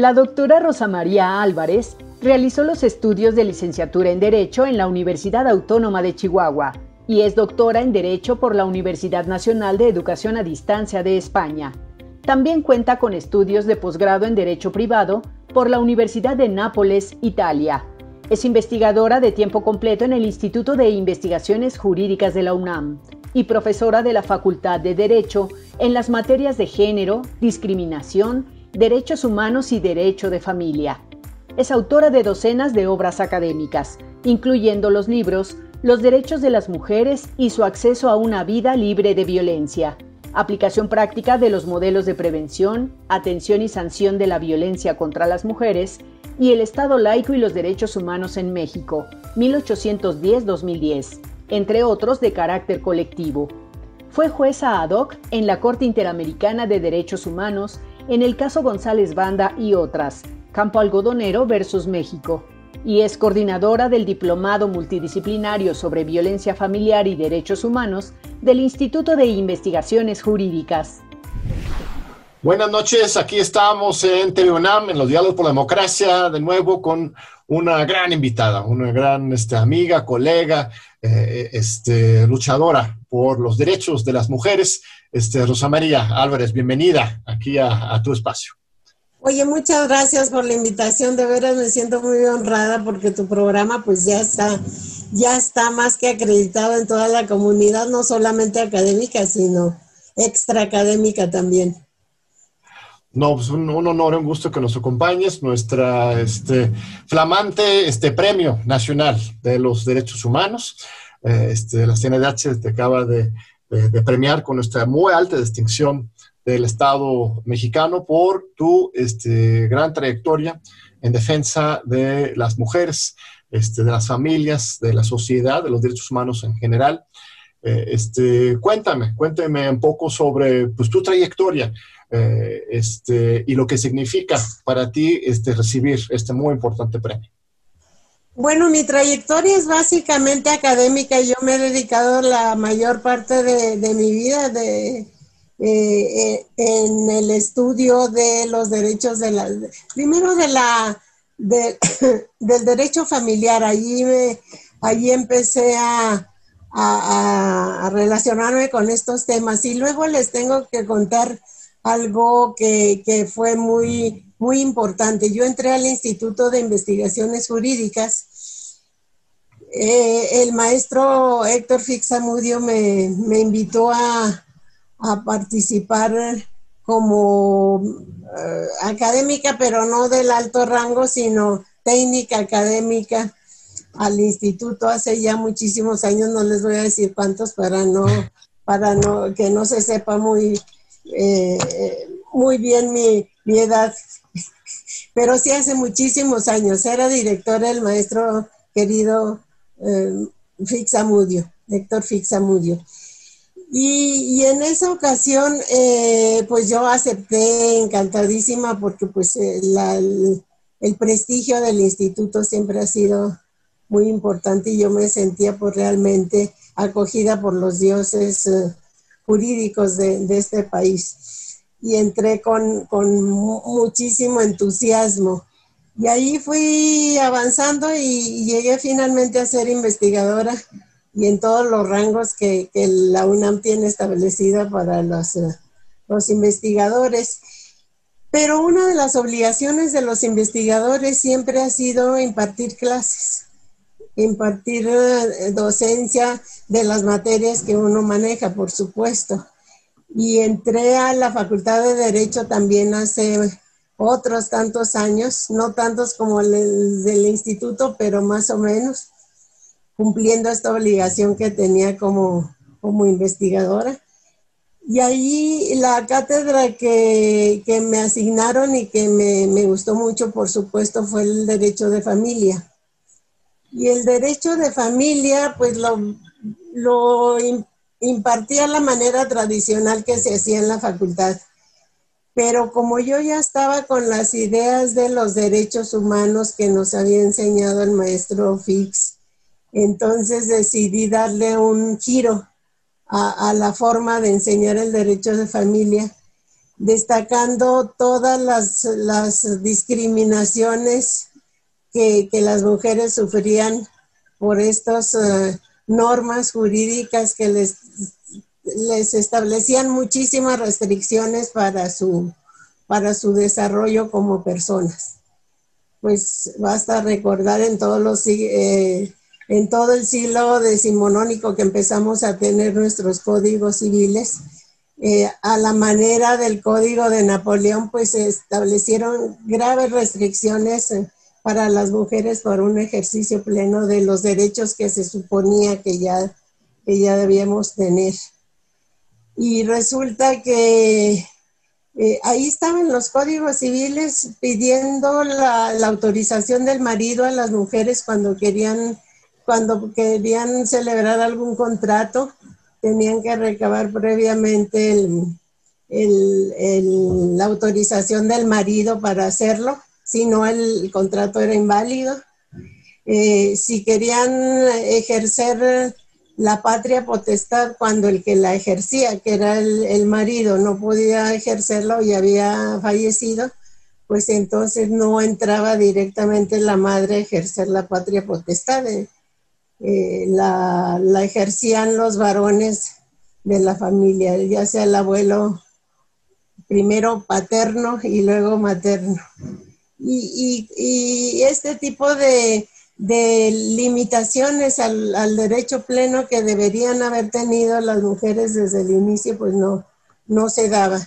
La doctora Rosa María Álvarez realizó los estudios de licenciatura en Derecho en la Universidad Autónoma de Chihuahua y es doctora en Derecho por la Universidad Nacional de Educación a Distancia de España. También cuenta con estudios de posgrado en Derecho Privado por la Universidad de Nápoles, Italia. Es investigadora de tiempo completo en el Instituto de Investigaciones Jurídicas de la UNAM y profesora de la Facultad de Derecho en las materias de género, discriminación, derechos humanos y derecho de familia. Es autora de docenas de obras académicas, incluyendo los libros Los derechos de las mujeres y su acceso a una vida libre de violencia, aplicación práctica de los modelos de prevención, atención y sanción de la violencia contra las mujeres y el Estado laico y los derechos humanos en México, 1810-2010, entre otros de carácter colectivo. Fue jueza ad hoc en la Corte Interamericana de Derechos Humanos en el caso González Banda y otras, Campo Algodonero versus México, y es coordinadora del Diplomado Multidisciplinario sobre Violencia Familiar y Derechos Humanos del Instituto de Investigaciones Jurídicas. Buenas noches, aquí estamos en TV en los Diálogos por la Democracia, de nuevo con una gran invitada, una gran este, amiga, colega, eh, este, luchadora por los derechos de las mujeres, este, Rosa María Álvarez. Bienvenida aquí a tu espacio. Oye, muchas gracias por la invitación. De veras me siento muy honrada porque tu programa pues ya está, ya está más que acreditado en toda la comunidad, no solamente académica, sino extra académica también. No, pues un, honor, un gusto que nos acompañes, nuestra este, flamante este, premio nacional de los derechos humanos. Eh, este, la CNDH te acaba de, de premiar con nuestra muy alta distinción del Estado mexicano por tu este, gran trayectoria en defensa de las mujeres, de las familias, de la sociedad, de los derechos humanos en general. Eh, cuéntame, cuéntame un poco sobre pues, tu trayectoria eh, este, y lo que significa para ti este, recibir este muy importante premio. Bueno, mi trayectoria es básicamente académica. Yo me he dedicado la mayor parte de, mi vida de, eh, eh, en el estudio de los derechos de la, primero de la, del derecho familiar. Allí, allí empecé a, relacionarme con estos temas y luego les tengo que contar algo que, que fue muy, muy importante. Yo entré al Instituto de Investigaciones Jurídicas. Eh, el maestro Héctor Fixamudio me, me invitó a, a participar como eh, académica, pero no del alto rango, sino técnica académica al instituto hace ya muchísimos años, no les voy a decir cuántos para no, para no, que no se sepa muy, eh, muy bien mi, edad, pero sí hace muchísimos años, era director el maestro querido eh, Fixamudio, Héctor Fixamudio. Y, en esa ocasión, eh, pues yo acepté encantadísima porque pues eh, el, prestigio del instituto siempre ha sido muy importante y yo me sentía pues realmente acogida por los dioses eh, jurídicos de, este país. Y entré con, con muchísimo entusiasmo. Y ahí fui avanzando y llegué finalmente a ser investigadora y en todos los rangos que, la UNAM tiene establecida para los, eh, los investigadores. Pero una de las obligaciones de los investigadores siempre ha sido impartir clases, impartir eh, docencia de las materias que uno maneja, por supuesto. Y entré a la Facultad de Derecho también hace otros tantos años, no tantos como el del instituto, pero más o menos cumpliendo esta obligación que tenía como, como investigadora. Y ahí la cátedra que, que me asignaron y que me, me, gustó mucho, por supuesto, fue el derecho de familia. Y el derecho de familia, pues lo, lo impartía la manera tradicional que se hacía en la facultad. Pero como yo ya estaba con las ideas de los derechos humanos que nos había enseñado el maestro Fix, entonces decidí darle un giro a, la forma de enseñar el derecho de familia destacando todas las, discriminaciones que, las mujeres sufrían por estas eh, normas jurídicas que les, les establecían muchísimas restricciones para su, para su desarrollo como personas. Pues basta recordar en todos los eh, en todo el siglo decimonónico que empezamos a tener nuestros códigos civiles, eh, a la manera del código de Napoleón, pues se establecieron graves restricciones para las mujeres por un ejercicio pleno de los derechos que se suponía que ya, que ya debíamos tener. Y resulta que eh, ahí estaban los códigos civiles pidiendo la, la autorización del marido a las mujeres cuando querían cuando querían celebrar algún contrato, tenían que recabar previamente la autorización del marido para hacerlo, si no el, contrato era inválido. Eh, si querían ejercer la patria potestad cuando el que la ejercía, que era el, marido, no podía ejercerlo y había fallecido, pues entonces no entraba directamente la madre a ejercer la patria potestad. Eh, la, ejercían los varones de la familia, ya sea el abuelo primero paterno y luego materno. Y, este tipo de, limitaciones al, derecho pleno que deberían haber tenido las mujeres desde el inicio, pues no, no se daba.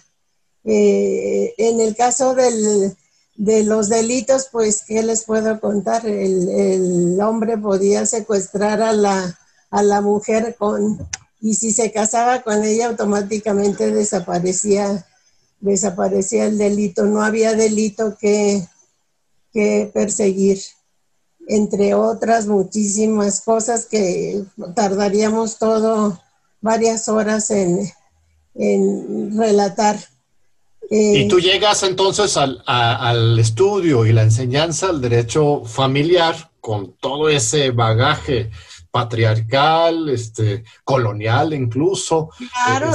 Eh, en el caso del, de los delitos, pues, ¿qué les puedo contar? El, hombre podía secuestrar a la, a la mujer con, y si se casaba con ella, automáticamente desaparecía, desaparecía el delito. No había delito que, que perseguir, entre otras muchísimas cosas que tardaríamos todo varias horas en, en relatar. Y tú llegas entonces al, estudio y la enseñanza del derecho familiar con todo ese bagaje patriarcal, este, colonial incluso,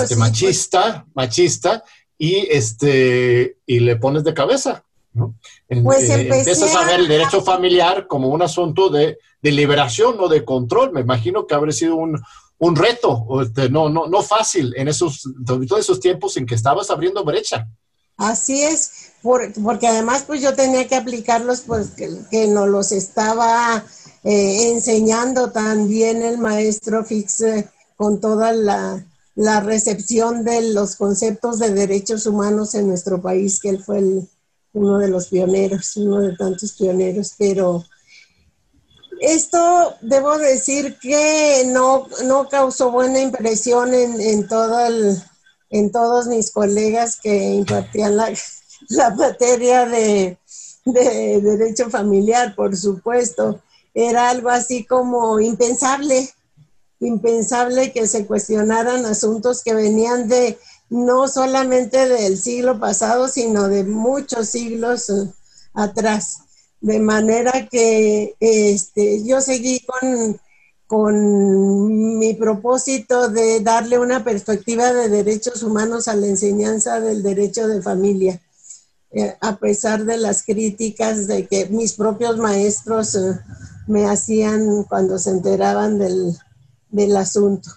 este, machista, machista, y este, y le pones de cabeza, ¿no? pues eh, empiezas a ver el derecho familiar como un asunto de, liberación o de control. Me imagino que habría sido un, reto, este, no, no, no fácil en esos, todos esos tiempos en que estabas abriendo brecha. Así es, porque además pues yo tenía que aplicarlos pues que, nos los estaba eh, enseñando también el maestro Fix eh, con toda la, recepción de los conceptos de derechos humanos en nuestro país, que él fue uno de los pioneros, uno de tantos pioneros, pero esto debo decir que no, no causó buena impresión en, en todos mis colegas que impartían la, materia de, derecho familiar, por supuesto. Era algo así como impensable, impensable que se cuestionaran asuntos que venían de no solamente del siglo pasado, sino de muchos siglos eh, atrás. De manera que este, yo seguí con con mi propósito de darle una perspectiva de derechos humanos a la enseñanza del derecho de familia, eh, a pesar de las críticas de que mis propios maestros eh, me hacían cuando se enteraban del, asunto.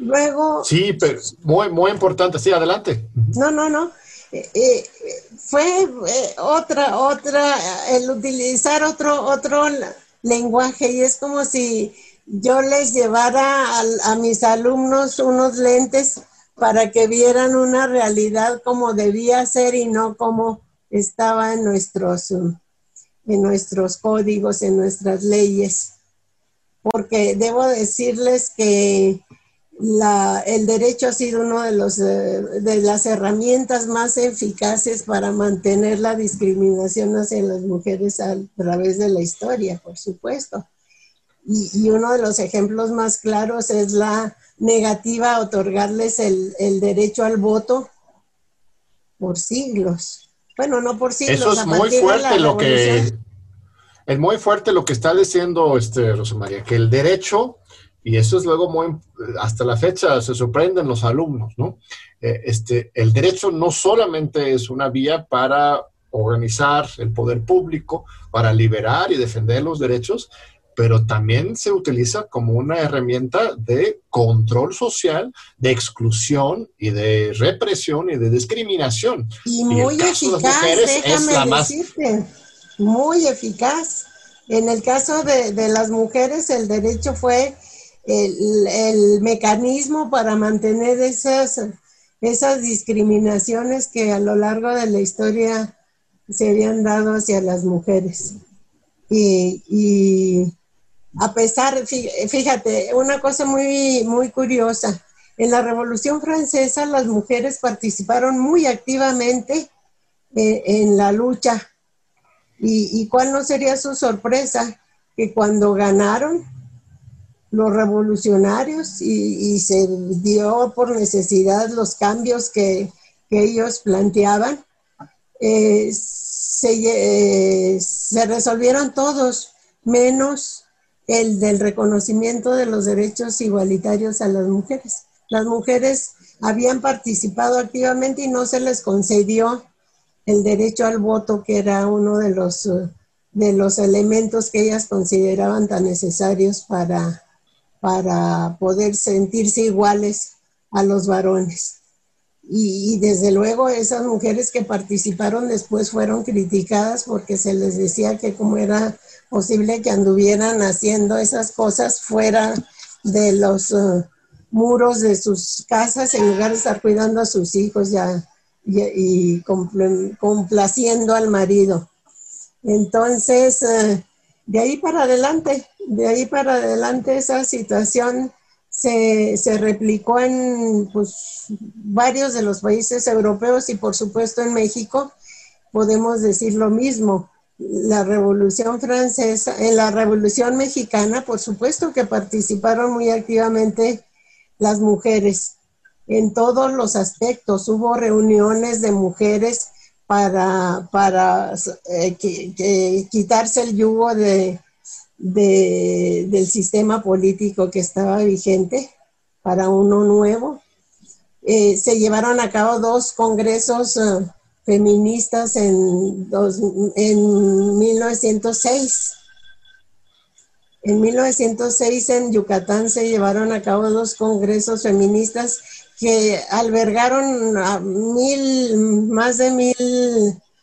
Luego... Sí, pero muy, muy importante, sí, adelante. No, no, no. Eh, fue otra, otra, el utilizar otro, otro lenguaje y es como si yo les llevara a, mis alumnos unos lentes para que vieran una realidad como debía ser y no como estaba en nuestros, en nuestros códigos, en nuestras leyes. Porque debo decirles que el derecho ha sido una de, los, eh, de las herramientas más eficaces para mantener la discriminación hacia las mujeres a través de la historia, por supuesto. Y, uno de los ejemplos más claros es la negativa a otorgarles el, derecho al voto por siglos. Bueno, no por siglos. Eso es muy fuerte lo que es muy fuerte lo que está diciendo este Rosa María, que el derecho y eso es luego muy, hasta la fecha se sorprenden los alumnos, ¿no? Eh, este, el derecho no solamente es una vía para organizar el poder público, para liberar y defender los derechos, pero también se utiliza como una herramienta de control social, de exclusión y de represión y de discriminación. Y muy eficaz, déjame decirte, muy eficaz. En el caso de, de las mujeres, el derecho fue el, mecanismo para mantener esas, esas discriminaciones que a lo largo de la historia se habían dado hacia las mujeres. Y, a pesar, fíjate, una cosa muy, muy curiosa, en la Revolución Francesa las mujeres participaron muy activamente eh, en la lucha. Y, ¿Y cuál no sería su sorpresa? Que cuando ganaron, los revolucionarios y, se dio por necesidad los cambios que, ellos planteaban. Eh, se, eh, se, resolvieron todos, menos el del reconocimiento de los derechos igualitarios a las mujeres. Las mujeres habían participado activamente y no se les concedió el derecho al voto, que era uno de los, de los elementos que ellas consideraban tan necesarios para, para poder sentirse iguales a los varones. Y, desde luego esas mujeres que participaron después fueron criticadas porque se les decía que como era posible que anduvieran haciendo esas cosas fuera de los uh, muros de sus casas en lugar de estar cuidando a sus hijos ya, y, complaciendo al marido. Entonces, uh, de ahí para adelante, de ahí para adelante esa situación se, replicó en pues, varios de los países europeos y por supuesto en México podemos decir lo mismo. La Revolución Francesa, en la Revolución Mexicana, por supuesto que participaron muy activamente las mujeres en todos los aspectos. Hubo reuniones de mujeres para, para eh, quitarse el yugo de, del sistema político que estaba vigente para uno nuevo. Eh, se llevaron a cabo dos congresos eh, feministas en, en 1906. En 1906 en Yucatán se llevaron a cabo dos congresos feministas que albergaron a mil, más de mil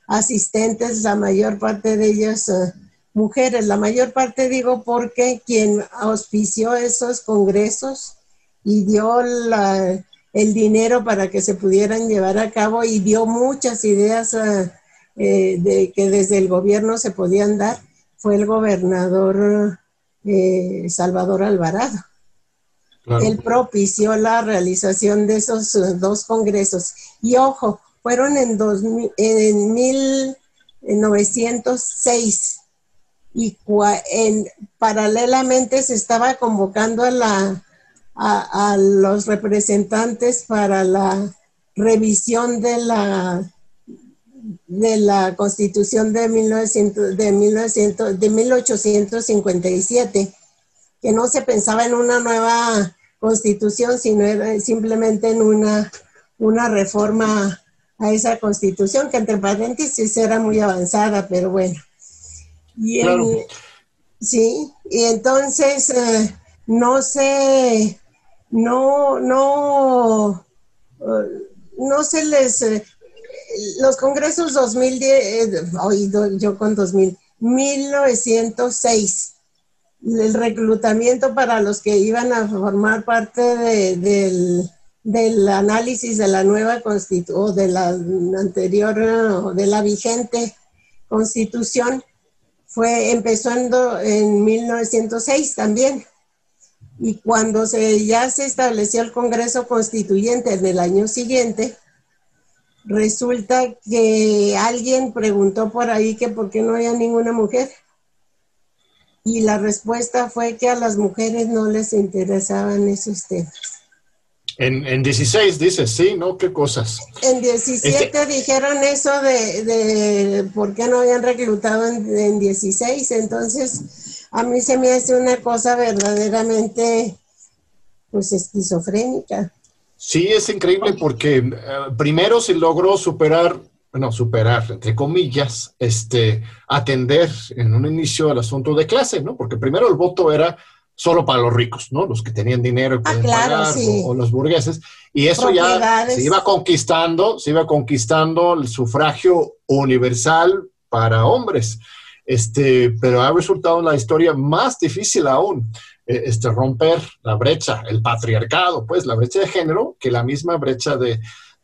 asistentes, la mayor parte de ellos eh, mujeres, la mayor parte digo porque quien auspició esos congresos y dio el dinero para que se pudieran llevar a cabo y dio muchas ideas eh, eh, de que desde el gobierno se podían dar, fue el gobernador Salvador Alvarado. Él propició la realización de esos eh, dos congresos. Y ojo, fueron en, en 1906 y en, paralelamente se estaba convocando a, la, a, los representantes para la revisión de la de la constitución de, 1900, de, 1900, de 1857, que no se pensaba en una nueva constitución, sino era simplemente en una, una reforma a esa constitución, que entre paréntesis era muy avanzada, pero bueno. Y sí, y entonces eh, no sé, no, no, eh, no se les, eh, los congresos 2010, oído yo con 2000, 1906 el reclutamiento para los que iban a formar parte del, análisis de la nueva constitución o de la anterior o de la vigente constitución fue empezando en 1906 también. Y cuando se, ya se estableció el Congreso Constituyente del año siguiente, resulta que alguien preguntó por ahí que por qué no había ninguna mujer y la respuesta fue que a las mujeres no les interesaban esos temas. En, en 16 dices, sí, ¿no? ¿Qué cosas? En 17 este dijeron eso de, de, por qué no habían reclutado en, en, 16, entonces a mí se me hace una cosa verdaderamente pues esquizofrénica. Sí, es increíble porque eh, primero se logró superar, bueno, superar, entre comillas, este, atender en un inicio el asunto de clase, ¿no? Porque primero el voto era solo para los ricos, ¿no? Los que tenían dinero y ah, pagar, o, los burgueses. Y eso ya se iba conquistando, se iba conquistando el sufragio universal para hombres. Este, pero ha resultado la historia más difícil aún. Eh, este, romper la brecha, el patriarcado, pues la brecha de género, que la misma brecha de,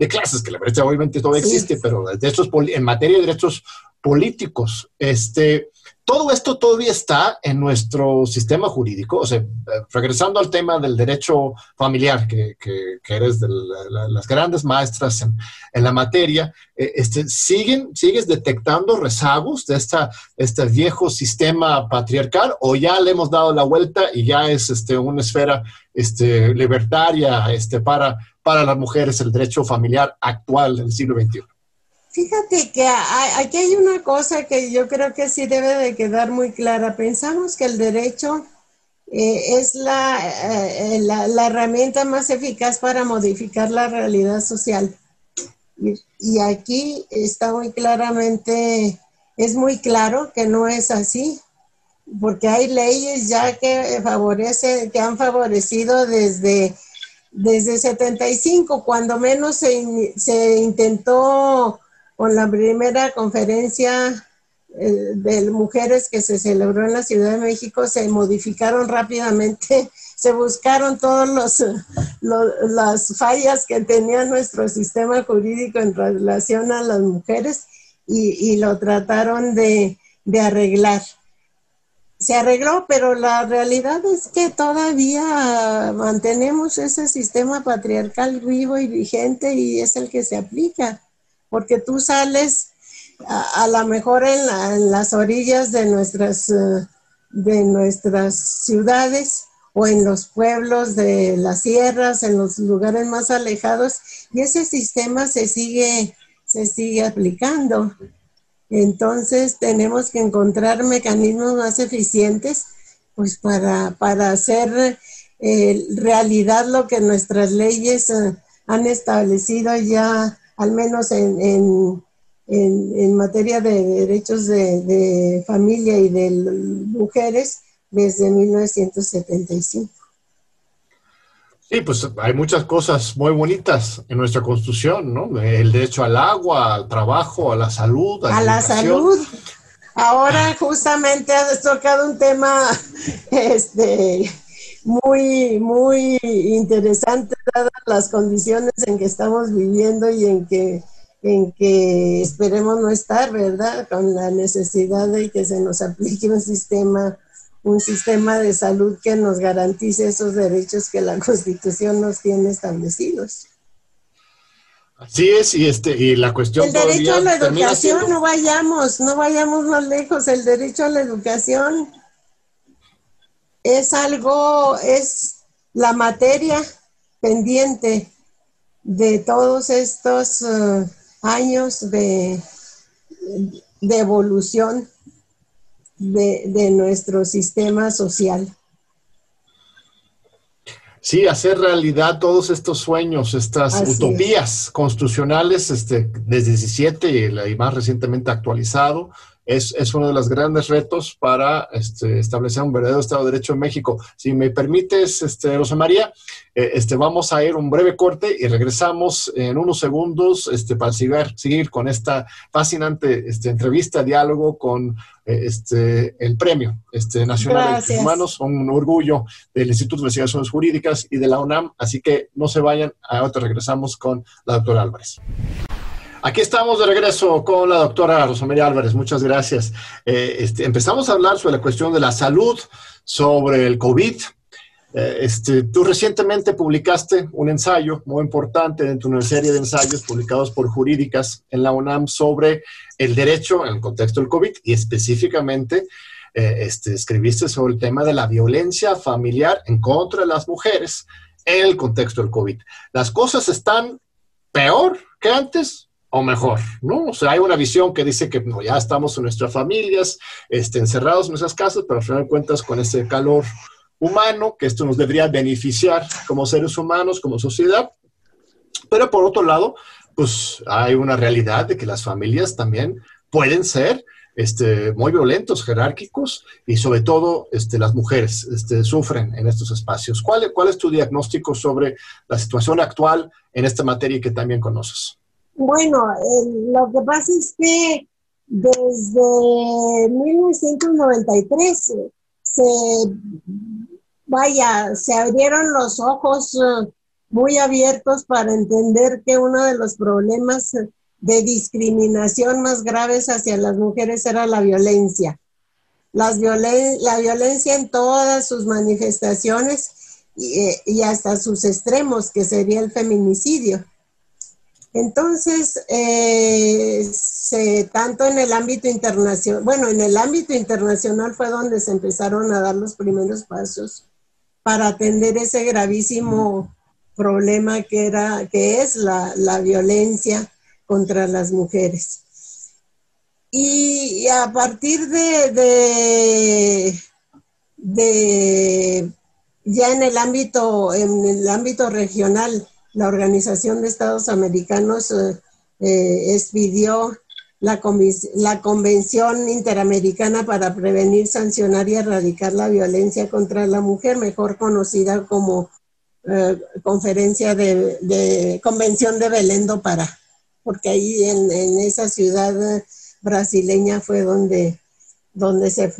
clases, que la brecha obviamente todavía existe, pero en materia de derechos políticos, este, todo esto todavía está en nuestro sistema jurídico. O sea, regresando al tema del derecho familiar, que, eres de las grandes maestras en, la materia, eh, este, ¿siguen, ¿sigues detectando rezagos de esta, este viejo sistema patriarcal o ya le hemos dado la vuelta y ya es este, una esfera este, libertaria este, para, para las mujeres el derecho familiar actual del siglo XXI? Fíjate que aquí hay una cosa que yo creo que sí debe de quedar muy clara. Pensamos que el derecho eh, es eh, la, la, herramienta más eficaz para modificar la realidad social. Y, aquí está muy claramente, es muy claro que no es así, porque hay leyes ya que favorece, que han favorecido desde, desde 75, cuando menos se, se intentó con la primera conferencia eh, de mujeres que se celebró en la Ciudad de México, se modificaron rápidamente, se buscaron todas las fallas que tenía nuestro sistema jurídico en relación a las mujeres y, lo trataron de, de arreglar. Se arregló, pero la realidad es que todavía mantenemos ese sistema patriarcal vivo y vigente y es el que se aplica porque tú sales a, lo mejor en, las orillas de nuestras, eh, de nuestras ciudades o en los pueblos de las sierras, en los lugares más alejados, y ese sistema se sigue, se sigue aplicando. Entonces tenemos que encontrar mecanismos más eficientes pues para, para hacer eh, realidad lo que nuestras leyes eh, han establecido ya al menos en, en, en, materia de derechos de, familia y de mujeres, desde 1975. Sí, pues hay muchas cosas muy bonitas en nuestra constitución, ¿no? El derecho al agua, al trabajo, a la salud. A, la salud. Ahora justamente has tocado un tema este, muy, muy interesante dadas las condiciones en que estamos viviendo y en que, en que esperemos no estar, ¿verdad? Con la necesidad de que se nos aplique un sistema, un sistema de salud que nos garantice esos derechos que la Constitución nos tiene establecidos. Así es, y este, y la cuestión. El derecho a la educación, no vayamos, no vayamos más lejos, el derecho a la educación es algo, es la materia pendiente de todos estos eh, años de, de evolución de, nuestro sistema social. Sí, hacer realidad todos estos sueños, estas utopías constitucionales, este, desde 17 y más recientemente actualizado, es, uno de los grandes retos para este, establecer un verdadero Estado de Derecho en México. Si me permites, este, Rosa María, eh, este, vamos a ir un breve corte y regresamos en unos segundos este, para seguir, seguir con esta fascinante este, entrevista, diálogo con eh, este, el Premio este, Nacional de Derechos Humanos, un orgullo del Instituto de Investigaciones Jurídicas y de la UNAM. Así que no se vayan, ahora regresamos con la doctora Álvarez. Aquí estamos de regreso con la doctora Rosamelia Álvarez. Muchas gracias. Eh, este, empezamos a hablar sobre la cuestión de la salud, sobre el COVID. Eh, este, tú recientemente publicaste un ensayo muy importante dentro de una serie de ensayos publicados por jurídicas en la UNAM sobre el derecho en el contexto del COVID y específicamente eh, este, escribiste sobre el tema de la violencia familiar en contra de las mujeres en el contexto del COVID. ¿Las cosas están peor que antes o mejor, ¿no? O sea, hay una visión que dice que no, ya estamos en nuestras familias, este, encerrados en nuestras casas, pero al final de cuentas con ese calor humano, que esto nos debería beneficiar como seres humanos, como sociedad. Pero por otro lado, pues hay una realidad de que las familias también pueden ser este, muy violentos, jerárquicos, y sobre todo este, las mujeres este, sufren en estos espacios. ¿Cuál, ¿Cuál es tu diagnóstico sobre la situación actual en esta materia que también conoces? Bueno, lo que pasa es que desde 1993 se, vaya, se abrieron los ojos eh, muy abiertos para entender que uno de los problemas de discriminación más graves hacia las mujeres era la violencia. Las la violencia en todas sus manifestaciones y, hasta sus extremos, que sería el feminicidio. Entonces, eh, tanto en el ámbito internacional, bueno, en el ámbito internacional fue donde se empezaron a dar los primeros pasos para atender ese gravísimo problema que, era, que es la, la violencia contra las mujeres. Y a partir de, de, ya en el ámbito, en el ámbito regional, la Organización de Estados Americanos eh, eh, expidió la, la, Convención Interamericana para Prevenir, Sancionar y Erradicar la Violencia contra la Mujer, mejor conocida como eh, Conferencia de, Convención de Belén do Pará porque ahí en, esa ciudad brasileña fue donde, donde se,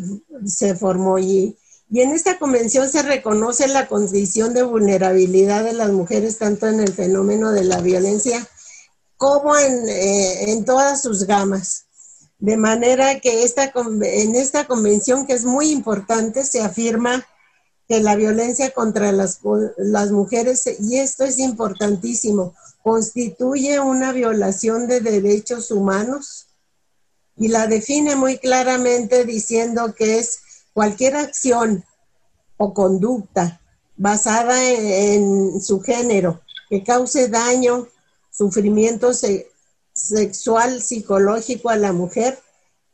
se formó y, y en esta convención se reconoce la condición de vulnerabilidad de las mujeres tanto en el fenómeno de la violencia como en, eh, en todas sus gamas. De manera que esta, en esta convención, que es muy importante, se afirma que la violencia contra las, las mujeres, y esto es importantísimo, constituye una violación de derechos humanos y la define muy claramente diciendo que es cualquier acción o conducta basada en, su género que cause daño, sufrimiento sexual, psicológico a la mujer,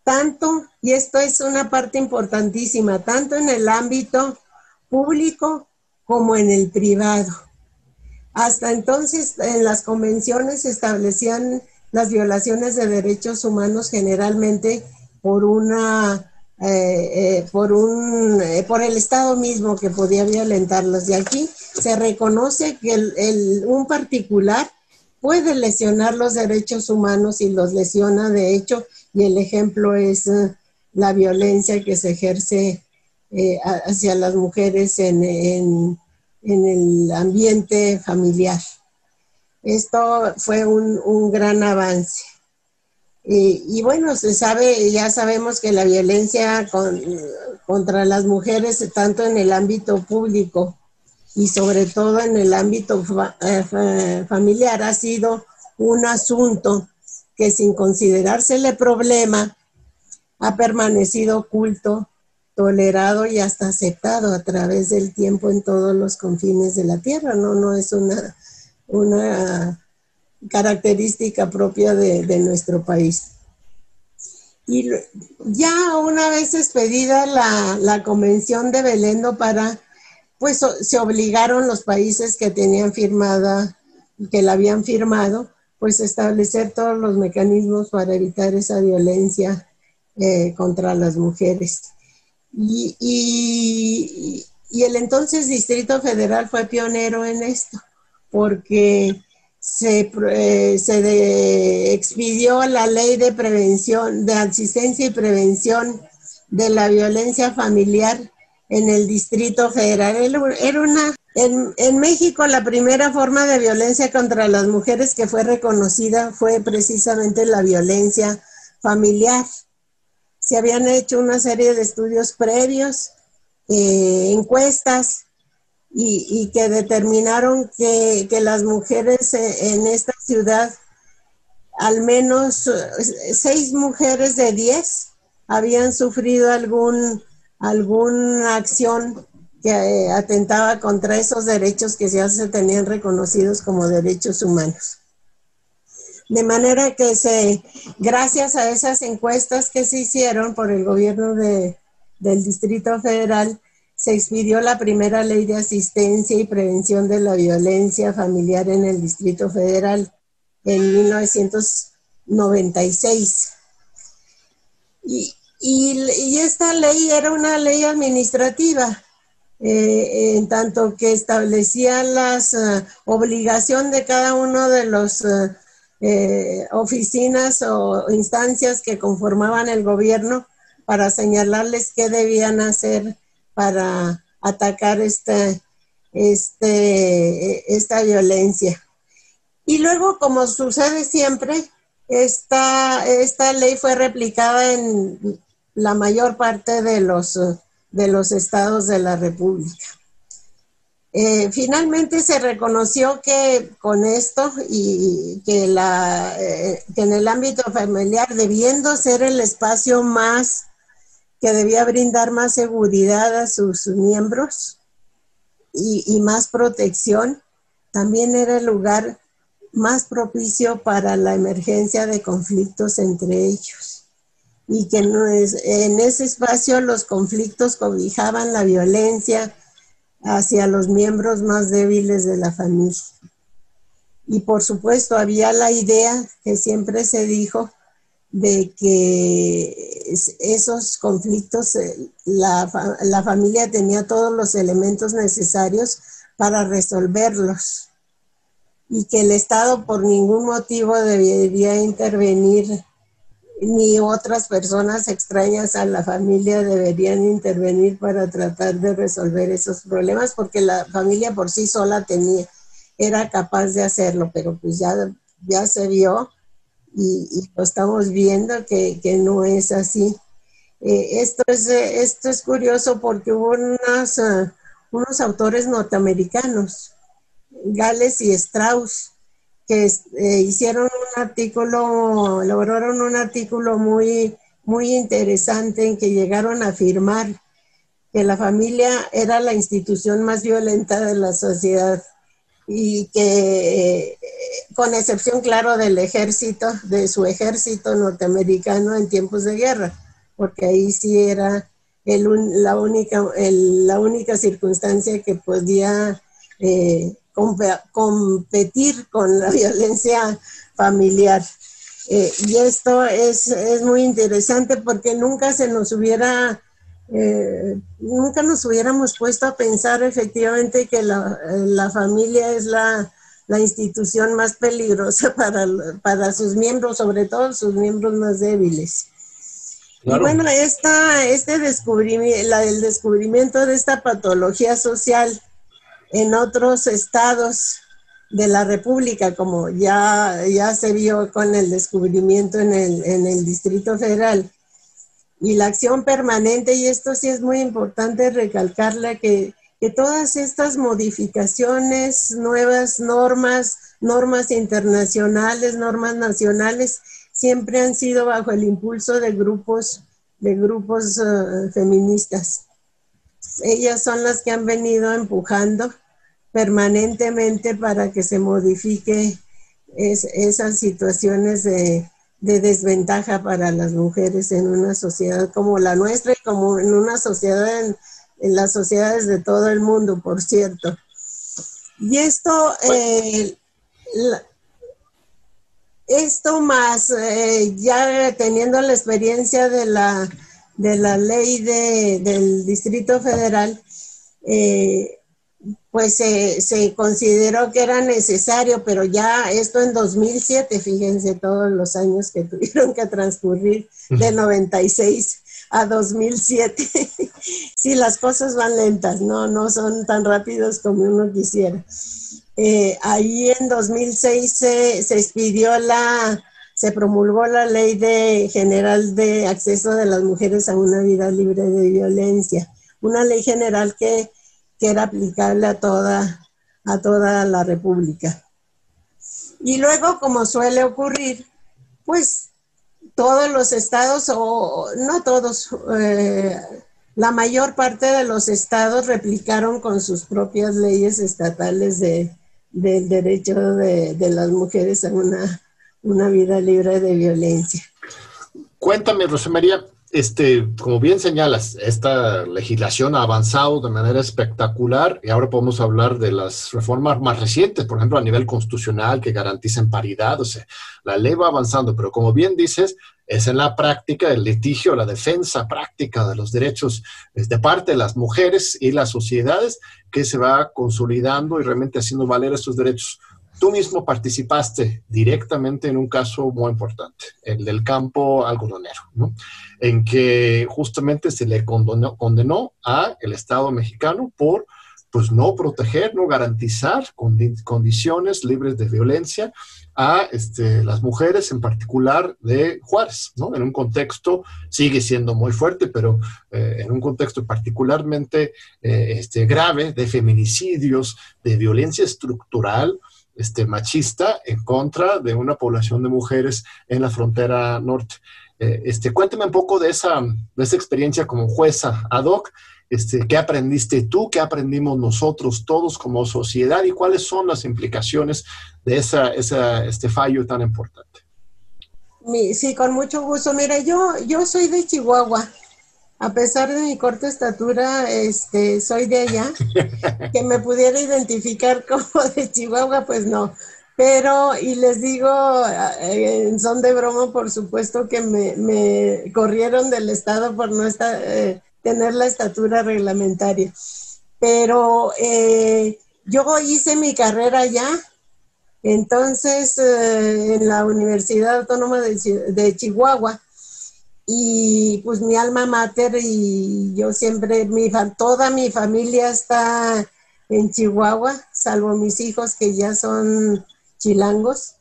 tanto, y esto es una parte importantísima, tanto en el ámbito público como en el privado. Hasta entonces, en las convenciones se establecían las violaciones de derechos humanos generalmente por una eh, eh, por un eh, por el Estado mismo que podía violentarlos. Y aquí se reconoce que el, un particular puede lesionar los derechos humanos y los lesiona de hecho, y el ejemplo es la violencia que se ejerce hacia las mujeres en en el ambiente familiar. Esto fue un, gran avance. Y, bueno, se sabe, ya sabemos que la violencia contra las mujeres, tanto en el ámbito público y sobre todo en el ámbito eh, familiar, ha sido un asunto que sin considerársele problema, ha permanecido oculto tolerado y hasta aceptado a través del tiempo en todos los confines de la tierra, no, no es una, una característica propia de, nuestro país. Y ya una vez expedida la, la convención de Belendo para, pues se obligaron los países que tenían firmada, que la habían firmado, pues establecer todos los mecanismos para evitar esa violencia eh, contra las mujeres. Y, el entonces Distrito Federal fue pionero en esto, porque se, eh, expidió la ley de prevención, de asistencia y prevención de la violencia familiar en el Distrito Federal. Era una, en, en, México la primera forma de violencia contra las mujeres que fue reconocida fue precisamente la violencia familiar se habían hecho una serie de estudios previos, eh, encuestas, y, que determinaron que, las mujeres eh, en esta ciudad, al menos eh, seis mujeres de diez, habían sufrido algún, alguna acción que atentaba contra esos derechos que ya se tenían reconocidos como derechos humanos. De manera que se, gracias a esas encuestas que se hicieron por el gobierno de, del Distrito Federal, se expidió la primera ley de asistencia y prevención de la violencia familiar en el Distrito Federal en 1996. Y, esta ley era una ley administrativa, eh, en tanto que establecía las uh, obligación de cada uno de los eh, oficinas o instancias que conformaban el gobierno para señalarles qué debían hacer para atacar este, este, esta violencia. Y luego, como sucede siempre, esta, esta ley fue replicada en la mayor parte de los, de los estados de la República. Eh, finalmente se reconoció que con esto y que, la, eh, que en el ámbito familiar, debiendo ser el espacio más que debía brindar más seguridad a sus miembros y, más protección, también era el lugar más propicio para la emergencia de conflictos entre ellos. Y que en ese espacio los conflictos cobijaban la violencia hacia los miembros más débiles de la familia. Y por supuesto había la idea que siempre se dijo de que esos conflictos, eh, la, la familia tenía todos los elementos necesarios para resolverlos y que el Estado por ningún motivo debería intervenir, ni otras personas extrañas a la familia deberían intervenir para tratar de resolver esos problemas, porque la familia por sí sola tenía, era capaz de hacerlo, pero pues ya, ya se vio y, lo estamos viendo que, no es así. Eh, esto, es, esto es curioso porque hubo unas, uh, unos autores norteamericanos Gales y Strauss, que eh, hicieron un artículo, elaboraron un artículo muy, muy interesante en que llegaron a afirmar que la familia era la institución más violenta de la sociedad y que, eh, con excepción, claro, del ejército, de su ejército norteamericano en tiempos de guerra, porque ahí sí era la, única, la única circunstancia que podía eh, competir con la violencia familiar. Eh, y esto es, es, muy interesante porque nunca se nos hubiera, eh, nunca nos hubiéramos puesto a pensar efectivamente que la, la familia es la, la, institución más peligrosa para, para sus miembros, sobre todo sus miembros más débiles. Y bueno, esta, este descubrimiento, la, el descubrimiento de esta patología social en otros estados de la República, como ya, ya se vio con el descubrimiento en el, en el Distrito Federal. Y la acción permanente, y esto sí es muy importante recalcarla, que, que todas estas modificaciones, nuevas normas, normas internacionales, normas nacionales, siempre han sido bajo el impulso de grupos, de grupos uh, feministas. Ellas son las que han venido empujando permanentemente para que se modifique esas situaciones de, desventaja para las mujeres en una sociedad como la nuestra y como en una sociedad, en, las sociedades de todo el mundo, por cierto. Y esto, eh, esto más, eh, ya teniendo la experiencia de la de la ley del Distrito Federal, eh, pues se, consideró que era necesario, pero ya esto en 2007, fíjense todos los años que tuvieron que transcurrir de 96 a 2007. sí, las cosas van lentas, no, no son tan rápidos como uno quisiera. Eh, ahí en 2006 se, se expidió la, se promulgó la Ley de General de Acceso de las Mujeres a una Vida Libre de Violencia, una ley general que, era aplicable a toda, a toda la República. Y luego, como suele ocurrir, pues todos los estados, o no todos, eh, la mayor parte de los estados replicaron con sus propias leyes estatales de, del derecho de, las mujeres a una una vida libre de violencia. Cuéntame, Rosa María, este, como bien señalas, esta legislación ha avanzado de manera espectacular y ahora podemos hablar de las reformas más recientes, por ejemplo, a nivel constitucional que garanticen paridad. O sea, la ley va avanzando, pero como bien dices, es en la práctica el litigio, la defensa práctica de los derechos de parte de las mujeres y las sociedades que se va consolidando y realmente haciendo valer estos derechos. Tú mismo participaste directamente en un caso muy importante, el del campo algodonero, ¿no? en que justamente se le condenó, a el Estado mexicano por pues no proteger, no garantizar condiciones libres de violencia a este, las mujeres, en particular de Juárez, ¿no? En un contexto, sigue siendo muy fuerte, pero eh, en un contexto particularmente eh, este, grave de feminicidios, de violencia estructural, este, machista en contra de una población de mujeres en la frontera norte. Eh, este, cuénteme un poco de esa, de esa experiencia como jueza ad hoc. Este, ¿Qué aprendiste tú? ¿Qué aprendimos nosotros todos como sociedad? ¿Y cuáles son las implicaciones de esa, esa, este fallo tan importante? Sí, con mucho gusto. Mira, yo, yo soy de Chihuahua. A pesar de mi corta estatura, este, soy de allá. que me pudiera identificar como de Chihuahua, pues no. Pero, y les digo, eh, en son de broma, por supuesto que me, corrieron del Estado por no estar, eh, tener la estatura reglamentaria. Pero eh, yo hice mi carrera allá, entonces en la Universidad Autónoma de, Chihuahua, y pues mi alma mater y yo siempre, mi, toda mi familia está en Chihuahua, salvo mis hijos que ya son chilangos.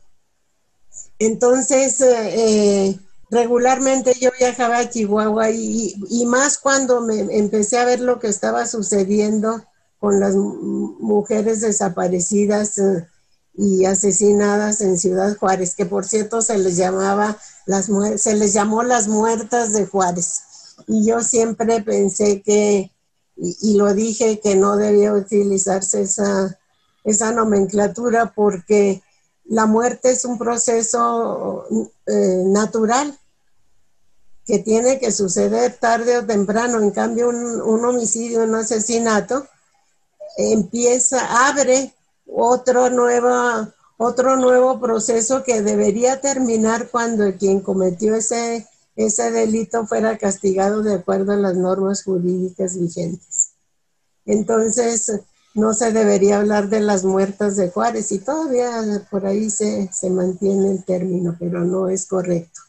Entonces, eh, regularmente yo viajaba a Chihuahua y, más cuando me empecé a ver lo que estaba sucediendo con las mujeres desaparecidas eh, y asesinadas en Ciudad Juárez, que por cierto se les llamaba las se les llamó las muertas de Juárez. Y yo siempre pensé que, y, lo dije, que no debía utilizarse esa, esa nomenclatura porque la muerte es un proceso eh, natural que tiene que suceder tarde o temprano. En cambio, un, homicidio, un asesinato, empieza, abre otro nuevo, otro nuevo proceso que debería terminar cuando quien cometió ese, ese delito fuera castigado de acuerdo a las normas jurídicas vigentes. Entonces, no se debería hablar de las muertas de Juárez y todavía por ahí se, mantiene el término, pero no es correcto.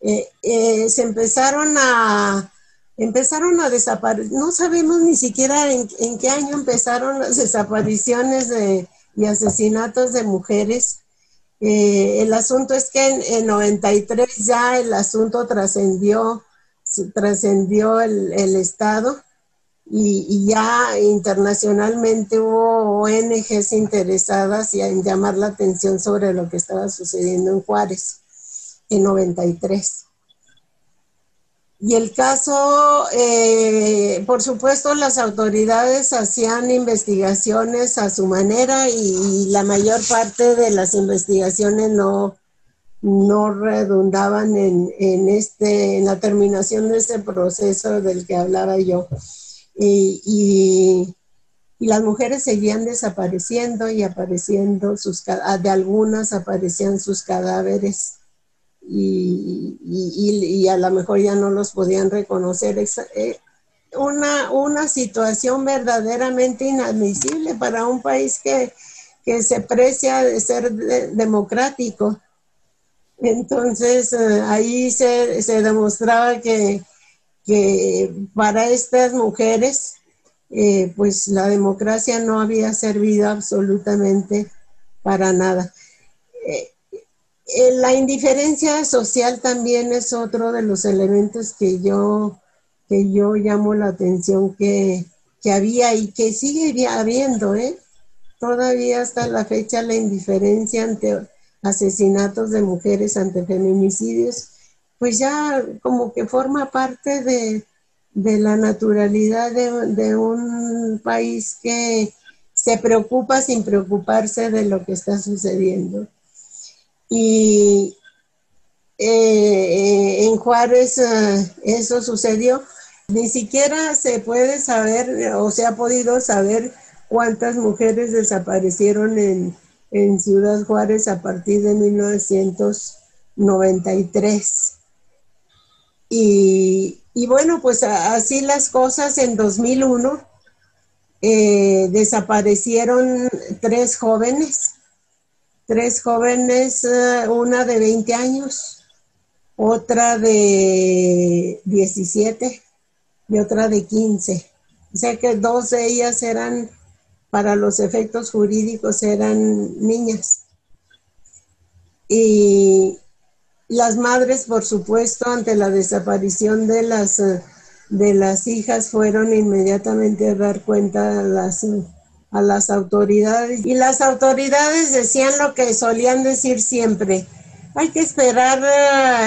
Eh, eh, se empezaron a empezaron a desaparecer, no sabemos ni siquiera en, qué año empezaron las desapariciones de, y asesinatos de mujeres. Eh, el asunto es que en, en, 93 ya el asunto trascendió, trascendió el, el Estado y, ya internacionalmente hubo ONGs interesadas en llamar la atención sobre lo que estaba sucediendo en Juárez en 93. Y el caso, eh, por supuesto, las autoridades hacían investigaciones a su manera y, la mayor parte de las investigaciones no, no redundaban en, en, este, en la terminación de ese proceso del que hablaba yo. Y, las mujeres seguían desapareciendo y apareciendo, sus, de algunas aparecían sus cadáveres y, a lo mejor ya no los podían reconocer. Eh, una, una situación verdaderamente inadmisible para un país que, se precia de ser democrático. Entonces eh, ahí se, se demostraba que, que para estas mujeres, eh, pues la democracia no había servido absolutamente para nada. La indiferencia social también es otro de los elementos que yo, que yo llamo la atención que, que había y que sigue habiendo, ¿eh? Todavía hasta la fecha la indiferencia ante asesinatos de mujeres, ante feminicidios, pues ya como que forma parte de, la naturalidad de, un país que se preocupa sin preocuparse de lo que está sucediendo. Y, en Juárez eso sucedió. Ni siquiera se puede saber o se ha podido saber cuántas mujeres desaparecieron en, en Ciudad Juárez a partir de 1993. Y, y bueno, pues así las cosas en 2001 eh, desaparecieron tres jóvenes, tres jóvenes, eh, una de 20 años, otra de 17 y otra de 15. O sea que dos de ellas eran para los efectos jurídicos eran niñas. Y las madres, por supuesto, ante la desaparición de las, de las hijas, fueron inmediatamente a dar cuenta a las, a las autoridades. Y las autoridades decían lo que solían decir siempre. Hay que esperar,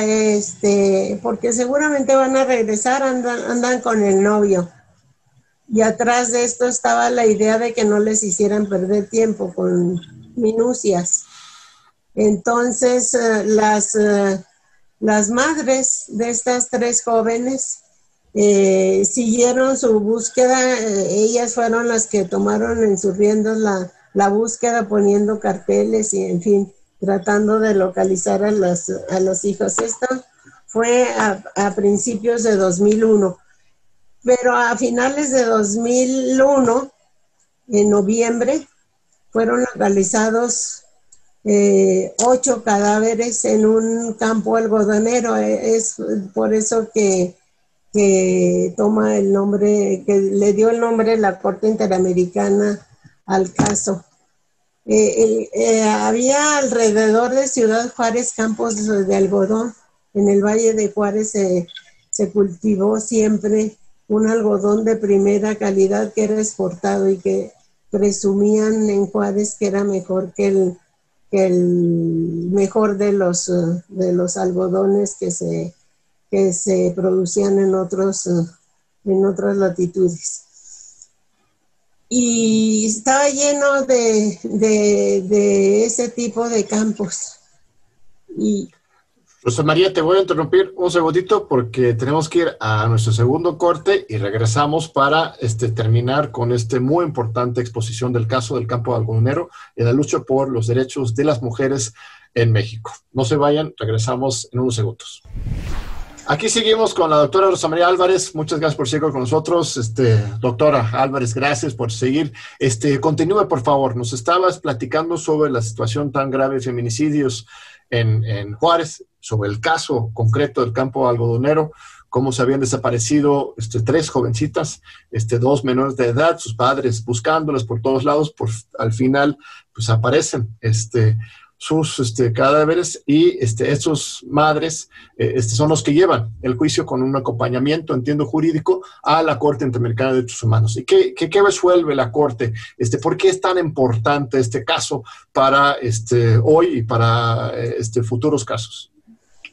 este, porque seguramente van a regresar, andan, andan con el novio y atrás de esto estaba la idea de que no les hicieran perder tiempo con minucias. Entonces, eh, las, eh, las madres de estas tres jóvenes eh, siguieron su búsqueda, ellas fueron las que tomaron en sus riendas la, la, búsqueda poniendo carteles y, en fin, tratando de localizar a, las, a los hijos. Esto fue a, principios de 2001 pero a finales de 2001, en noviembre, fueron localizados eh, ocho cadáveres en un campo algodonero. Eh, es por eso que, toma el nombre, que le dio el nombre la Corte Interamericana al caso. Eh, había alrededor de Ciudad Juárez campos de algodón. En el Valle de Juárez se cultivó siempre un algodón de primera calidad que era exportado y que presumían en Juárez que era mejor que el, el mejor de los, eh, de los algodones que se, que se producían en, otros, eh, en otras latitudes. Y estaba lleno de, de, de ese tipo de campos. Y Rosa María, te voy a interrumpir un segundito porque tenemos que ir a nuestro segundo corte y regresamos para este, terminar con esta muy importante exposición del caso del campo algodonero y la lucha por los derechos de las mujeres en México. No se vayan, regresamos en unos segundos. Aquí seguimos con la doctora Rosa María Álvarez. Muchas gracias por seguir con nosotros. Este, doctora Álvarez, gracias por seguir. Este, continúe, por favor. Nos estabas platicando sobre la situación tan grave de feminicidios en, Juárez sobre el caso concreto del campo algodonero, cómo se habían desaparecido este, tres jovencitas, este, dos menores de edad, sus padres buscándolas por todos lados, por, al final pues aparecen. Este, sus este, cadáveres y este, estos madres eh, este, son los que llevan el juicio con un acompañamiento, entiendo, jurídico a la Corte Interamericana de Derechos Humanos. ¿Y qué, qué, resuelve la Corte? Este, ¿Por qué es tan importante este caso para este, hoy y para eh, este, futuros casos?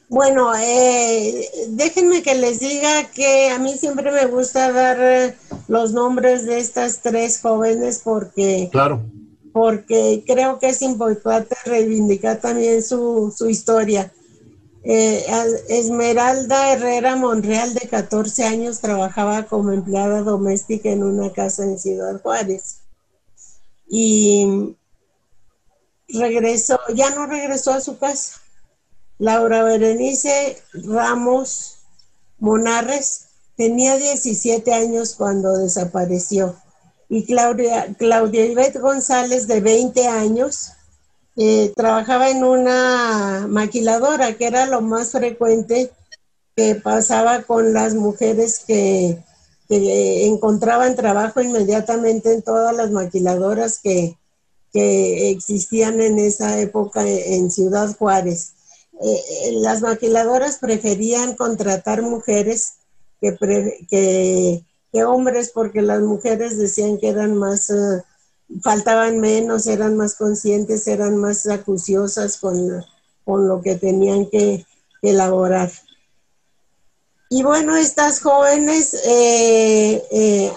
Bueno, eh, déjenme que les diga que a mí siempre me gusta dar los nombres de estas tres jóvenes porque claro porque creo que es importante reivindicar también su, historia. Eh, Esmeralda Herrera Monreal, de 14 años, trabajaba como empleada doméstica en una casa en Ciudad Juárez. Y regresó, ya no regresó a su casa. Laura Berenice Ramos Monarres tenía 17 años cuando desapareció y Claudia, Claudia Ivette González, de 20 años, eh, trabajaba en una maquiladora, que era lo más frecuente que pasaba con las mujeres que, encontraban trabajo inmediatamente en todas las maquiladoras que, existían en esa época en Ciudad Juárez. Eh, eh, las maquiladoras preferían contratar mujeres que, que que hombres, porque las mujeres decían que eran más, eh, faltaban menos, eran más conscientes, eran más acuciosas con, con lo que tenían que elaborar. Y bueno, estas jóvenes, eh, eh,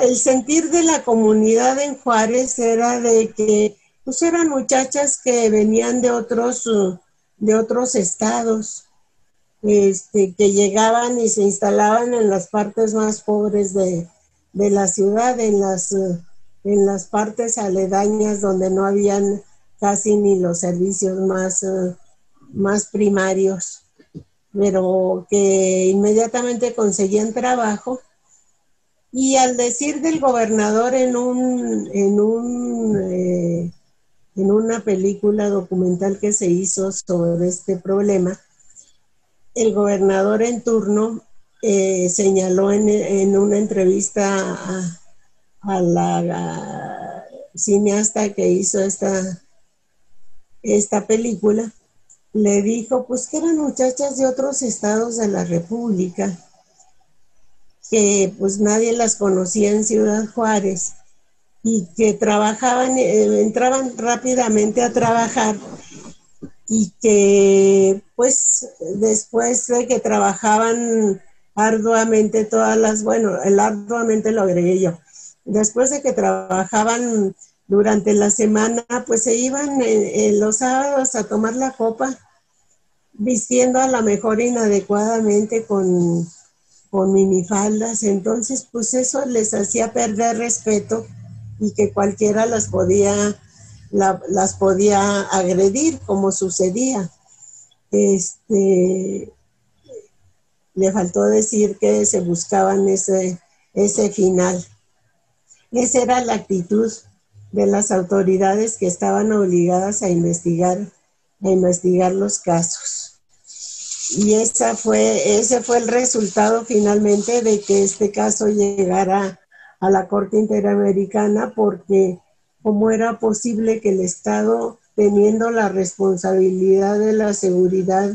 el sentir de la comunidad en Juárez era de que pues eran muchachas que venían de otros, de otros estados este, que llegaban y se instalaban en las partes más pobres de, la ciudad, en las, en las partes aledañas donde no habían casi ni los servicios más, más primarios, pero que inmediatamente conseguían trabajo. Y al decir del gobernador en un, en un eh, en una película documental que se hizo sobre este problema, el gobernador en turno eh, señaló en, una entrevista a, la cineasta que hizo esta, esta película, le dijo pues que eran muchachas de otros estados de la República, que pues nadie las conocía en Ciudad Juárez y que trabajaban, eh, entraban rápidamente a trabajar y que pues después de que trabajaban arduamente todas las, bueno, el arduamente lo agregué yo, después de que trabajaban durante la semana, pues se iban en, los sábados a tomar la copa, vistiendo a lo mejor inadecuadamente con, con minifaldas, entonces pues eso les hacía perder respeto y que cualquiera las podía las podía agredir, como sucedía. Este, le faltó decir que se buscaban ese, ese final. Esa era la actitud de las autoridades que estaban obligadas a investigar, a investigar los casos. Y esa fue, ese fue el resultado finalmente de que este caso llegara a la Corte Interamericana porque cómo era posible que el Estado, teniendo la responsabilidad de la seguridad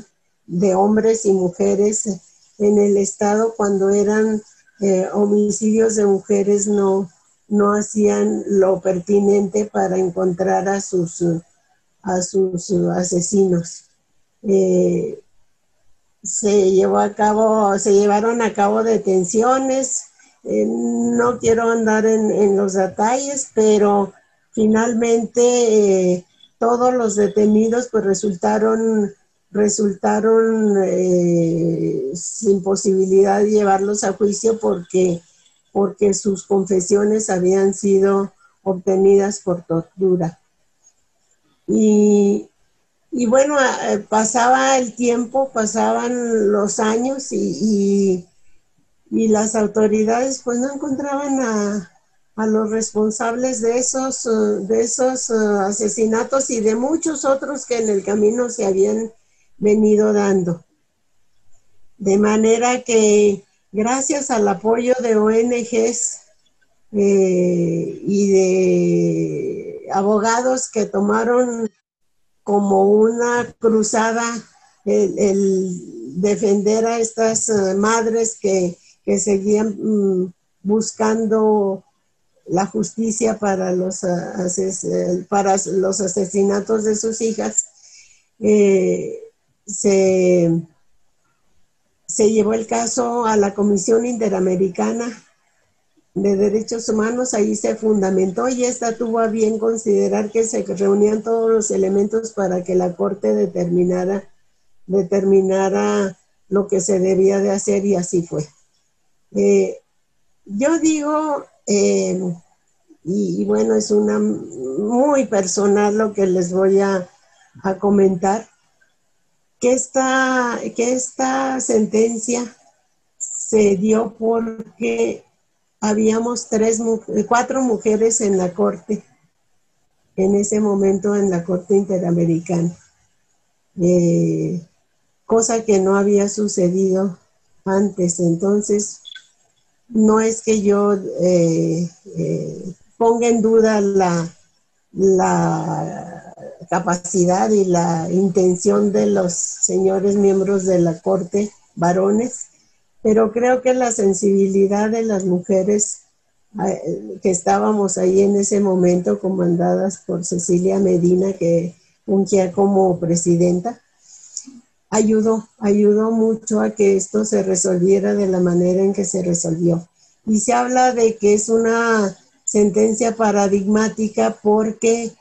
de hombres y mujeres en el Estado, cuando eran eh, homicidios de mujeres, no, no hacían lo pertinente para encontrar a sus, a sus asesinos. Eh, se llevó a cabo, se llevaron a cabo detenciones. Eh, no quiero andar en, en, los detalles, pero Finalmente, eh, todos los detenidos pues resultaron, resultaron eh, sin posibilidad de llevarlos a juicio porque, porque sus confesiones habían sido obtenidas por tortura. Y, bueno, pasaba el tiempo, pasaban los años y, y, las autoridades pues no encontraban a, a los responsables de esos, eh, de esos eh, asesinatos y de muchos otros que en el camino se habían venido dando. De manera que gracias al apoyo de ONGs eh, y de abogados que tomaron como una cruzada el, defender a estas madres que, que seguían mm, buscando la justicia para los, eh, para los asesinatos de sus hijas, eh, se, llevó el caso a la Comisión Interamericana de Derechos Humanos, ahí se fundamentó y esta tuvo a bien considerar que se reunían todos los elementos para que la Corte determinara, determinara lo que se debía de hacer y así fue. Eh, yo digo eh, y, bueno, es una muy personal lo que les voy a, comentar, que esta, que esta sentencia se dio porque habíamos tres, cuatro mujeres en la corte, en ese momento en la corte interamericana, eh, cosa que no había sucedido antes. Entonces, no es que yo eh, eh, ponga en duda la, capacidad y la intención de los señores miembros de la Corte, varones, pero creo que la sensibilidad de las mujeres eh, que estábamos ahí en ese momento, comandadas por Cecilia Medina, que fungía como presidenta, ayudó, ayudó mucho a que esto se resolviera de la manera en que se resolvió. Y se habla de que es una sentencia paradigmática porque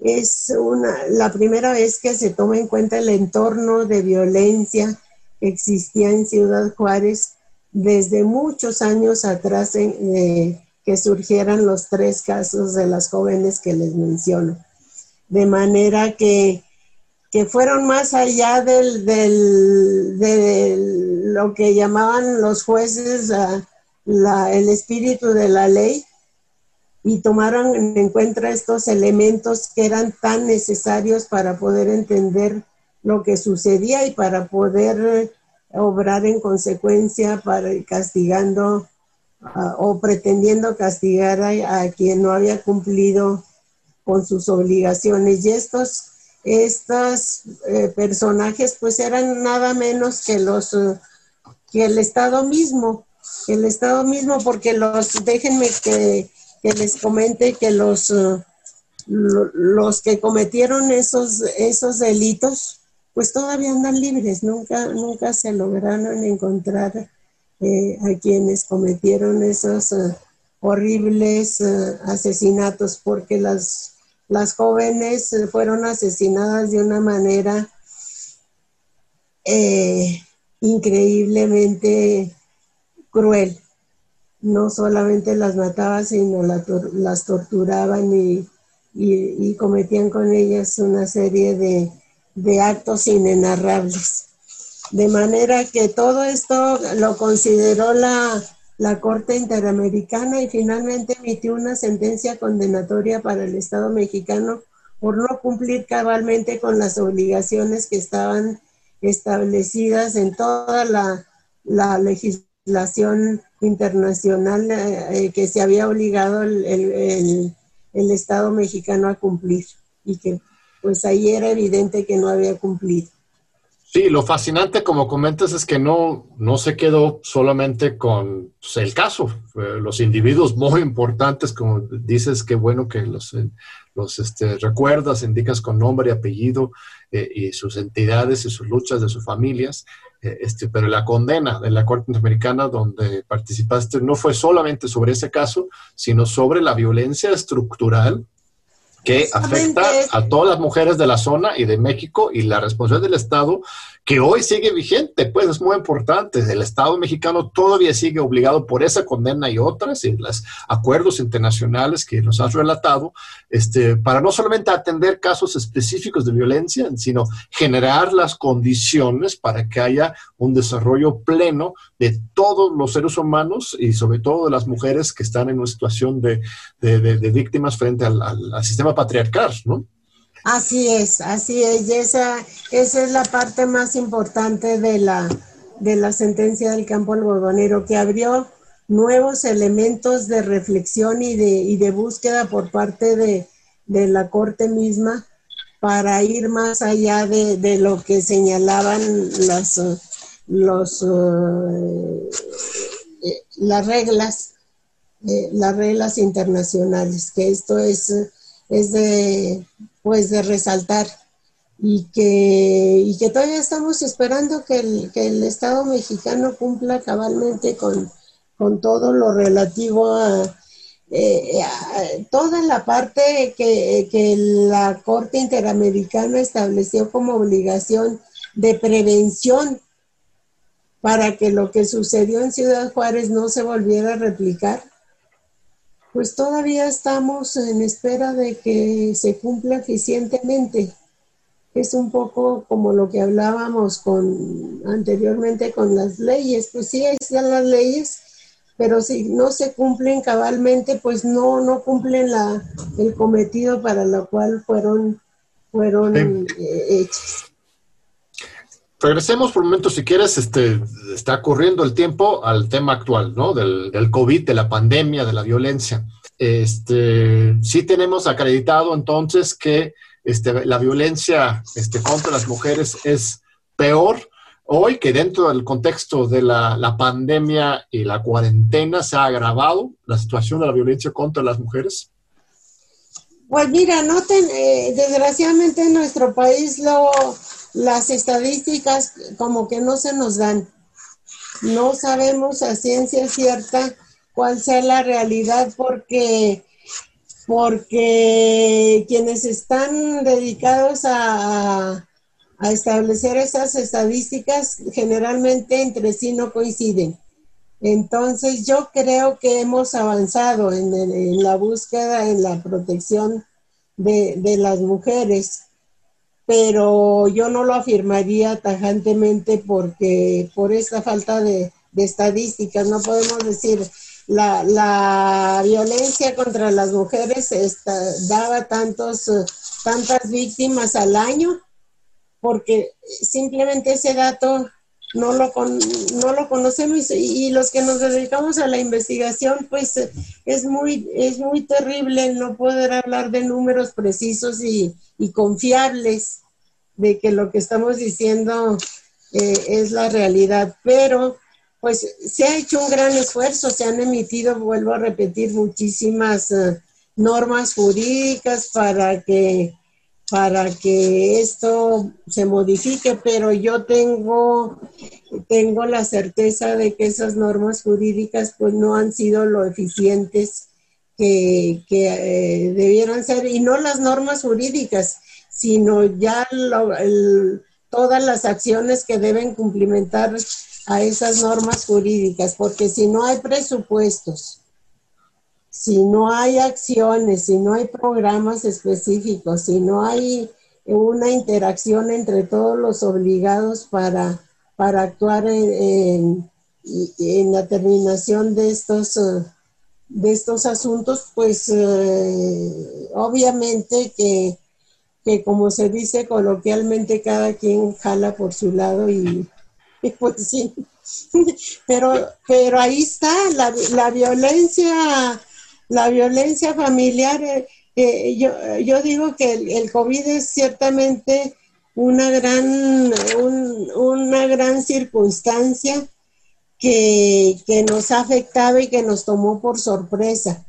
es una, la primera vez que se toma en cuenta el entorno de violencia que existía en Ciudad Juárez desde muchos años atrás en, que surgieran los tres casos de las jóvenes que les menciono. De manera que, fueron más allá del, de lo que llamaban los jueces el espíritu de la ley y tomaron en cuenta estos elementos que eran tan necesarios para poder entender lo que sucedía y para poder obrar en consecuencia para castigando o pretendiendo castigar a, quien no había cumplido con sus obligaciones. Y estos, estos eh, personajes pues eran nada menos que los eh, que el Estado mismo, el Estado mismo, porque los, déjenme que, les comente que los, eh, los que cometieron esos, esos delitos, pues todavía andan libres, nunca, nunca se lograron encontrar a quienes cometieron esos horribles asesinatos, porque las, las jóvenes fueron asesinadas de una manera increíblemente cruel. No solamente las mataban, sino las torturaban y, cometían con ellas una serie de actos inenarrables. De manera que todo esto lo consideró la, Corte Interamericana y finalmente emitió una sentencia condenatoria para el Estado mexicano por no cumplir cabalmente con las obligaciones que estaban establecidas en toda la, legislación internacional eh, eh, que se había obligado el, el, Estado mexicano a cumplir y que pues ahí era evidente que no había cumplido. Sí, lo fascinante, como comentas, es que no, no se quedó solamente con pues, el caso. los individuos muy importantes, como dices, qué bueno que los, eh, los este, recuerdas, indicas con nombre y apellido eh, y sus entidades y sus luchas de sus familias. Eh, este, pero la condena de la Corte Interamericana donde participaste no fue solamente sobre ese caso, sino sobre la violencia estructural que afecta a todas las mujeres de la zona y de México y la responsabilidad del Estado que hoy sigue vigente, pues es muy importante. El Estado mexicano todavía sigue obligado por esa condena y otras, y los acuerdos internacionales que nos has relatado, este, para no solamente atender casos específicos de violencia, sino generar las condiciones para que haya un desarrollo pleno de todos los seres humanos y sobre todo de las mujeres que están en una situación de, víctimas frente al, al sistema patriarcal, ¿no? Así es, así es. Y esa, esa es la parte más importante de la, de la sentencia del campo algodonero, que abrió nuevos elementos de reflexión y de, y de búsqueda por parte de, la Corte misma para ir más allá de, lo que señalaban las, los, eh, eh, las reglas, eh, las reglas internacionales, que esto es, es de pues de resaltar. Y que, y que todavía estamos esperando que el, que el Estado mexicano cumpla cabalmente con, con todo lo relativo a, eh, toda la parte que, que, la Corte Interamericana estableció como obligación de prevención para que lo que sucedió en Ciudad Juárez no se volviera a replicar pues todavía estamos en espera de que se cumpla eficientemente. Es un poco como lo que hablábamos con anteriormente con las leyes, pues sí están las leyes, pero si no se cumplen cabalmente, pues no no cumplen la el cometido para lo cual fueron fueron eh, hechas. Regresemos por un momento, si quieres, este, está corriendo el tiempo al tema actual, ¿no? Del, COVID, de la pandemia, de la violencia. Este, sí tenemos acreditado entonces que este, la violencia este, contra las mujeres es peor hoy que dentro del contexto de la, la, pandemia y la cuarentena se ha agravado la situación de la violencia contra las mujeres? Pues mira, no eh, desgraciadamente en nuestro país lo, las estadísticas como que no se nos dan. No sabemos a ciencia cierta cuál sea la realidad porque porque quienes están dedicados a, a establecer esas estadísticas generalmente entre sí no coinciden. Entonces yo creo que hemos avanzado en, la búsqueda, en la protección de, las mujeres, pero yo no lo afirmaría tajantemente porque por esta falta de, estadísticas no podemos decir la, violencia contra las mujeres daba tantos, tantas víctimas al año porque simplemente ese dato no lo, no lo conocemos y, los que nos dedicamos a la investigación, pues es muy, es muy terrible no poder hablar de números precisos y, confiables de que lo que estamos diciendo eh, es la realidad, pero pues se ha hecho un gran esfuerzo, se han emitido, vuelvo a repetir, muchísimas eh, normas jurídicas para que para que esto se modifique, pero yo tengo, tengo la certeza de que esas normas jurídicas pues no han sido lo eficientes que, eh, debieran ser, y no las normas jurídicas, sino ya todas las acciones que deben cumplimentar a esas normas jurídicas, porque si no hay presupuestos, si no hay acciones, si no hay programas específicos, si no hay una interacción entre todos los obligados para, para actuar en, la terminación de estos, de estos asuntos, pues eh, obviamente que, como se dice coloquialmente, cada quien jala por su lado y, pues sí. Pero, pero ahí está, la, la violencia la violencia familiar, eh, eh, yo, yo, digo que el, COVID es ciertamente una gran, una gran circunstancia que, nos ha afectado y que nos tomó por sorpresa.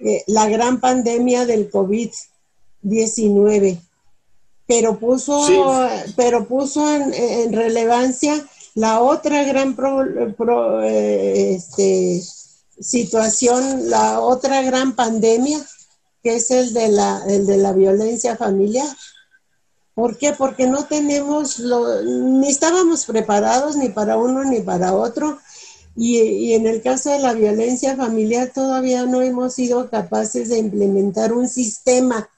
Eh, la gran pandemia del COVID-19, pero puso, pero puso en, relevancia la otra gran pro, este, situación, la otra gran pandemia, que es el de la, el de la violencia familiar. ¿Por qué? Porque no tenemos, lo, ni estábamos preparados ni para uno ni para otro. Y, y, en el caso de la violencia familiar todavía no hemos sido capaces de implementar un sistema,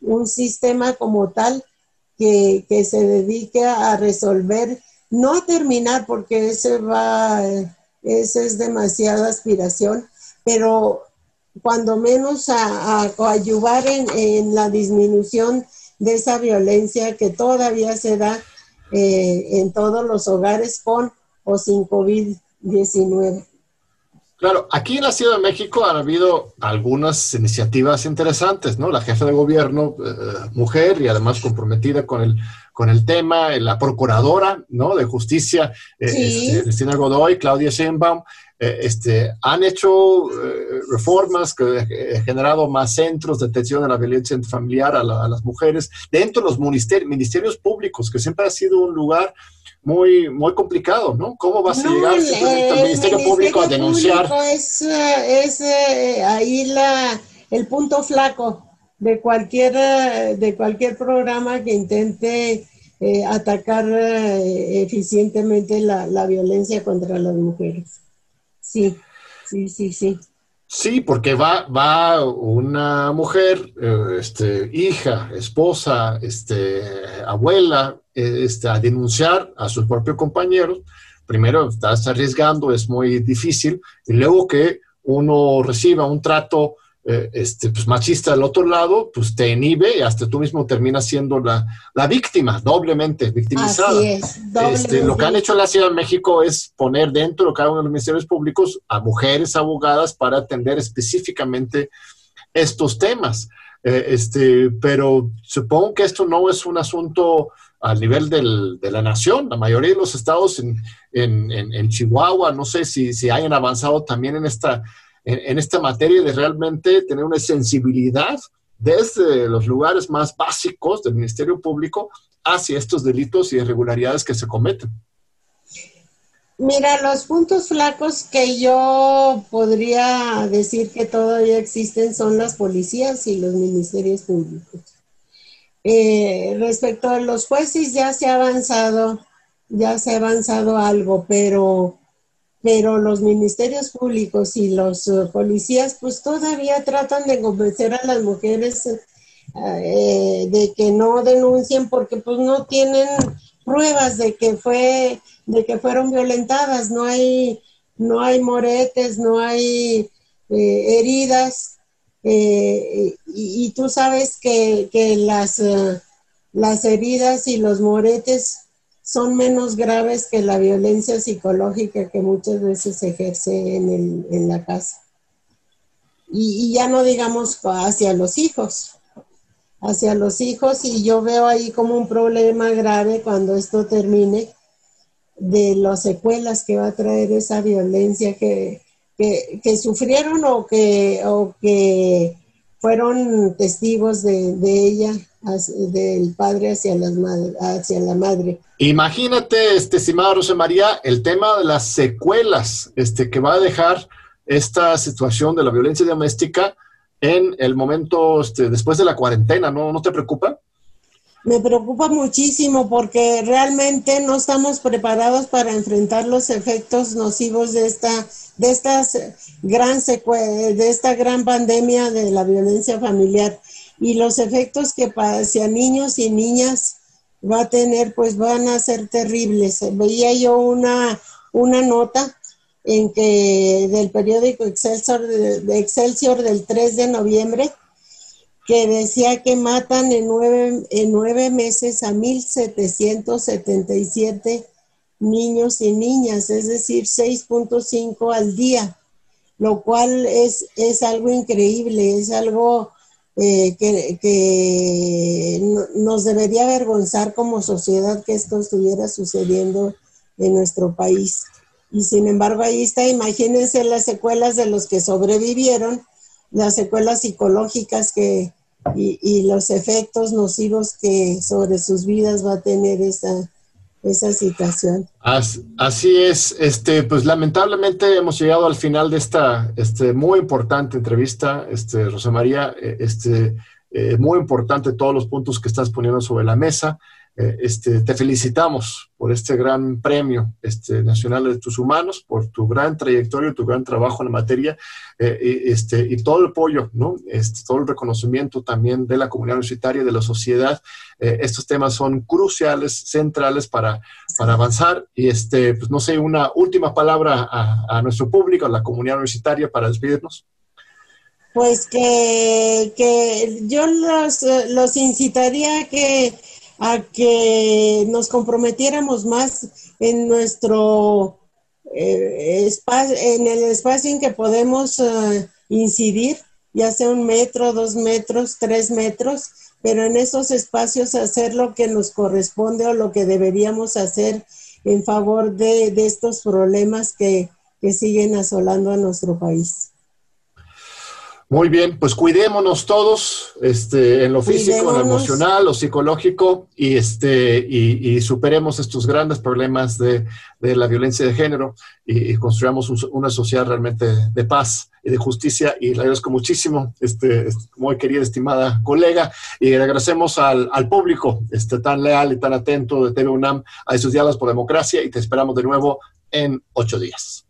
un sistema como tal que, que se dedique a resolver, no a terminar, porque ese va, esa es demasiada aspiración, pero cuando menos a, a ayudar en, la disminución de esa violencia que todavía se da eh, en todos los hogares con o sin COVID-19. Claro, aquí en la Ciudad de México han habido algunas iniciativas interesantes, ¿no? La jefa de gobierno, eh, mujer y además comprometida con el, con el tema, la procuradora, ¿no? De justicia, eh, Cristina Godoy, Claudia Sheinbaum, este, han hecho reformas que han generado más centros de atención a la violencia familiar a, a las mujeres dentro de los ministerios, ministerios públicos, que siempre ha sido un lugar muy, muy complicado, ¿no? ¿Cómo vas a llegar al Ministerio, Público a denunciar? Es, es eh, ahí la, el punto flaco de cualquier, de cualquier programa que intente eh, atacar eh, eficientemente la, la violencia contra las mujeres. Sí, sí, sí, sí. Sí, porque va, va una mujer, este, hija, esposa, este, abuela, este, a denunciar a sus propios compañeros, primero estás arriesgando, es muy difícil, y luego que uno reciba un trato eh, este, pues, machista del otro lado, pues te inhibe y hasta tú mismo terminas siendo la, la víctima, doblemente victimizada. este, lo que han hecho en la Ciudad de México es poner dentro de cada uno de los ministerios públicos a mujeres abogadas para atender específicamente estos temas. Eh, este, pero supongo que esto no es un asunto al nivel del, de la nación. La mayoría de los estados en, en, en, Chihuahua, no sé si, si, hayan avanzado también en esta, en, esta materia de realmente tener una sensibilidad desde los lugares más básicos del Ministerio Público hacia estos delitos y irregularidades que se cometen. Mira, los puntos flacos que yo podría decir que todavía existen son las policías y los ministerios públicos. Eh, respecto a los jueces ya se ha avanzado, ya se ha avanzado algo, pero, pero los ministerios públicos y los uh, policías pues todavía tratan de convencer a las mujeres eh, de que no denuncien porque pues no tienen pruebas de que fue de que fueron violentadas, no hay, no hay moretes, no hay eh, heridas, eh, y, tú sabes que, las, eh, las heridas y los moretes son menos graves que la violencia psicológica que muchas veces se ejerce en, en la casa. Y, ya no digamos hacia los hijos, hacia los hijos, y yo veo ahí como un problema grave cuando esto termine, de las secuelas que va a traer esa violencia que, que, sufrieron o que, o que fueron testigos de, de ella, del padre hacia, las hacia la madre. Imagínate, este, estimada Rosa María, el tema de las secuelas este, que va a dejar esta situación de la violencia doméstica en el momento este, después de la cuarentena, ¿no, ¿no te preocupa? Me preocupa muchísimo porque realmente no estamos preparados para enfrentar los efectos nocivos de esta, de estas gran de esta gran pandemia de la violencia familiar y los efectos que hacia niños y niñas va a tener, pues van a ser terribles. Veía yo una, una nota en que del periódico Excelsior, de Excelsior del 3 de noviembre, que decía que matan en nueve, en nueve meses a 1.777 niños y niñas, es decir, 6.5 al día, lo cual es, es algo increíble, es algo eh, que, nos debería avergonzar como sociedad que esto estuviera sucediendo en nuestro país. Y sin embargo, ahí está, imagínense las secuelas de los que sobrevivieron, las secuelas psicológicas que, y, los efectos nocivos que sobre sus vidas va a tener esa, esa situación. Así, es, este, pues lamentablemente hemos llegado al final de esta este, muy importante entrevista, este, Rosa María, eh, este, eh, muy importante todos los puntos que estás poniendo sobre la mesa. Eh, este, te felicitamos por este gran premio este, nacional de tus humanos, por tu gran trayectoria, tu gran trabajo en la materia eh, este, y todo el apoyo, ¿no? este, todo el reconocimiento también de la comunidad universitaria, de la sociedad. Eh, estos temas son cruciales, centrales para, para avanzar. Y este, pues no sé, una última palabra a, nuestro público, a la comunidad universitaria para despedirnos. Pues que, que yo los, los incitaría a que a que nos comprometiéramos más en nuestro eh, espacio, en el espacio en que podemos eh, incidir, ya sea un metro, dos metros, tres metros, pero en esos espacios hacer lo que nos corresponde o lo que deberíamos hacer en favor de, estos problemas que siguen asolando a nuestro país. Muy bien, pues cuidémonos todos, este, en lo físico, en lo emocional, lo psicológico, y este, y, superemos estos grandes problemas de, la violencia de género y, construyamos una sociedad realmente de paz y de justicia. Y le agradezco muchísimo, este, muy querida, estimada colega, y le agradecemos al, público este, tan leal y tan atento de TV UNAM a esos diálogos por democracia, y te esperamos de nuevo en ocho días.